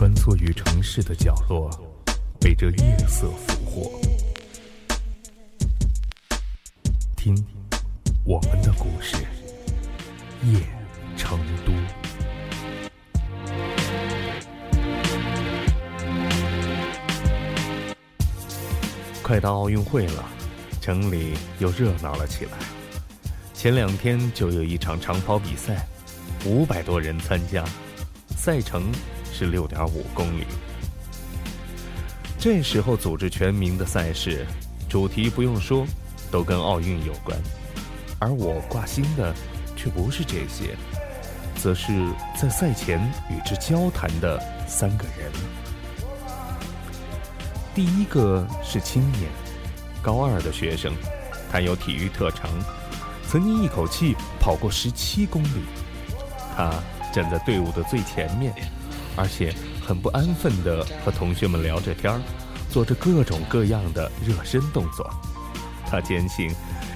穿梭于城市的角落，被这夜色俘获。听，我们的故事，夜成都。快到奥运会了，城里又热闹了起来。前两天就有一场长跑比赛，五百多人参加，赛程是六点五公里。这时候组织全民的赛事，主题不用说，都跟奥运有关。而我挂心的，却不是这些，则是在赛前与之交谈的三个人。第一个是青年，高二的学生，他有体育特长，曾经一口气跑过十七公里。他站在队伍的最前面，而且很不安分地和同学们聊着天儿，做着各种各样的热身动作。他坚信，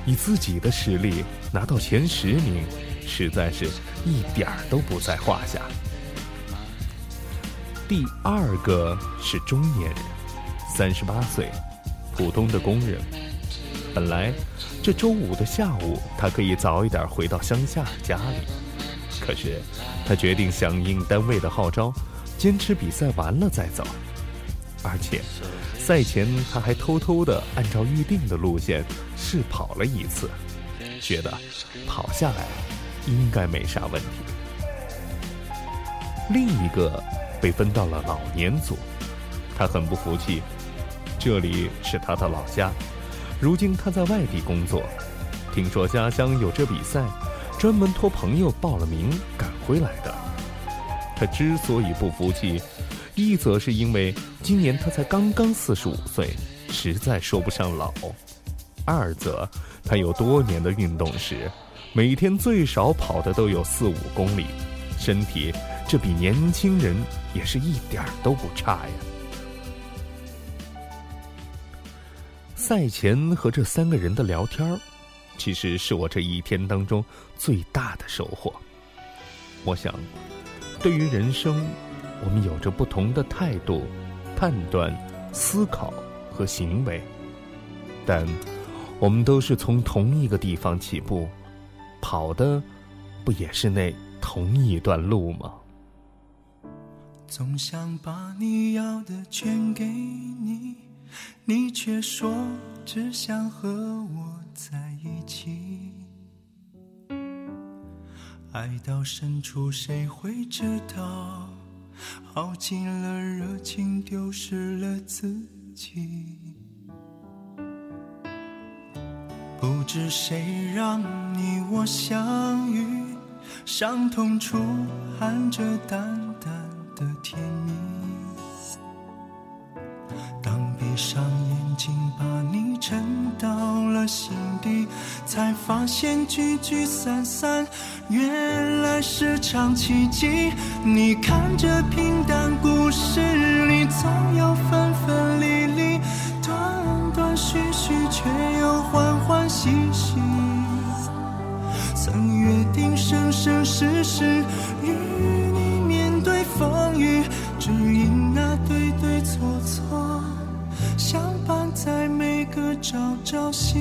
以自己的实力拿到前十名，实在是一点儿都不在话下。第二个是中年人。三十八岁，普通的工人。本来这周五的下午，他可以早一点回到乡下的家里，可是他决定响应单位的号召，坚持比赛完了再走。而且赛前他还偷偷的按照预定的路线试跑了一次，觉得跑下来应该没啥问题。另一个被分到了老年组，他很不服气。这里是他的老家，如今他在外地工作。听说家乡有这比赛，专门托朋友报了名赶回来的。他之所以不服气，一则是因为今年他才刚刚四十五岁，实在说不上老；二则他有多年的运动史，每天最少跑的都有四五公里，身体这比年轻人也是一点都不差呀。赛前和这三个人的聊天儿，其实是我这一天当中最大的收获。我想，对于人生，我们有着不同的态度、判断、思考和行为，但我们都是从同一个地方起步，跑的不也是那同一段路吗？总想把你要的全给你。你却说只想和我在一起，爱到深处谁会知道？耗尽了热情，丢失了自己。不知谁让你我相遇，伤痛处含着淡淡的甜蜜。当闭上眼睛，把你沉到了心底，才发现聚聚散散，原来是场奇迹。你看这平淡故事里，总有分分离离，断断续续，却又欢欢喜喜。曾约定生生世世，与你面对风雨，只因那对对错错。相伴在每个朝朝夕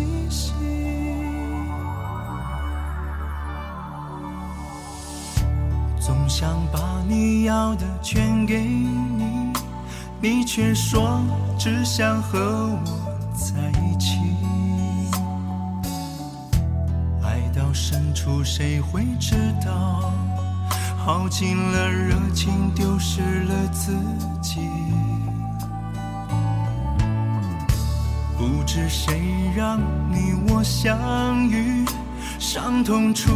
总想把你要的全给你，你却说只想和我在一起。爱到深处谁会知道？耗尽了热情，丢失了自己。不知谁让你我相遇，伤痛处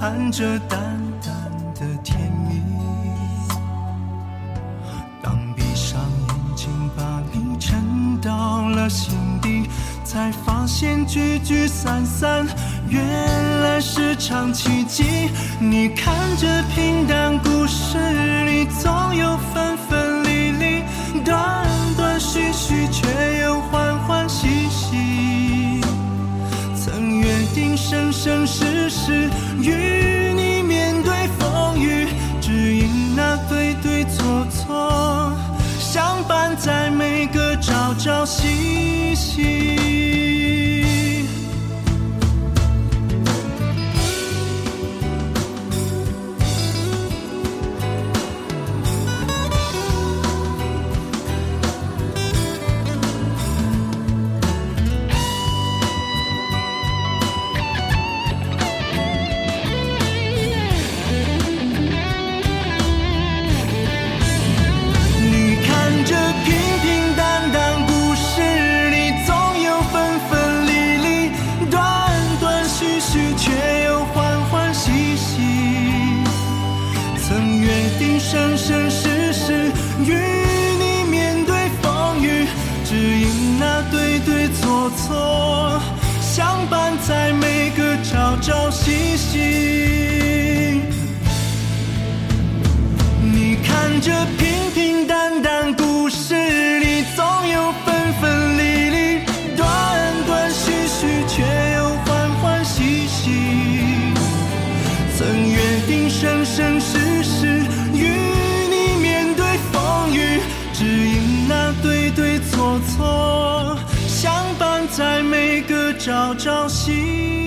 含着淡到了心底，才发现聚聚散散，原来是场奇迹。你看这平淡故事里，总有分分离离，断断续续，却又欢欢喜喜。曾约定。生生世世与朝夕夕。生生世世与你面对风雨，只因那对对错错，相伴在每个朝朝夕夕。你看这朝朝夕。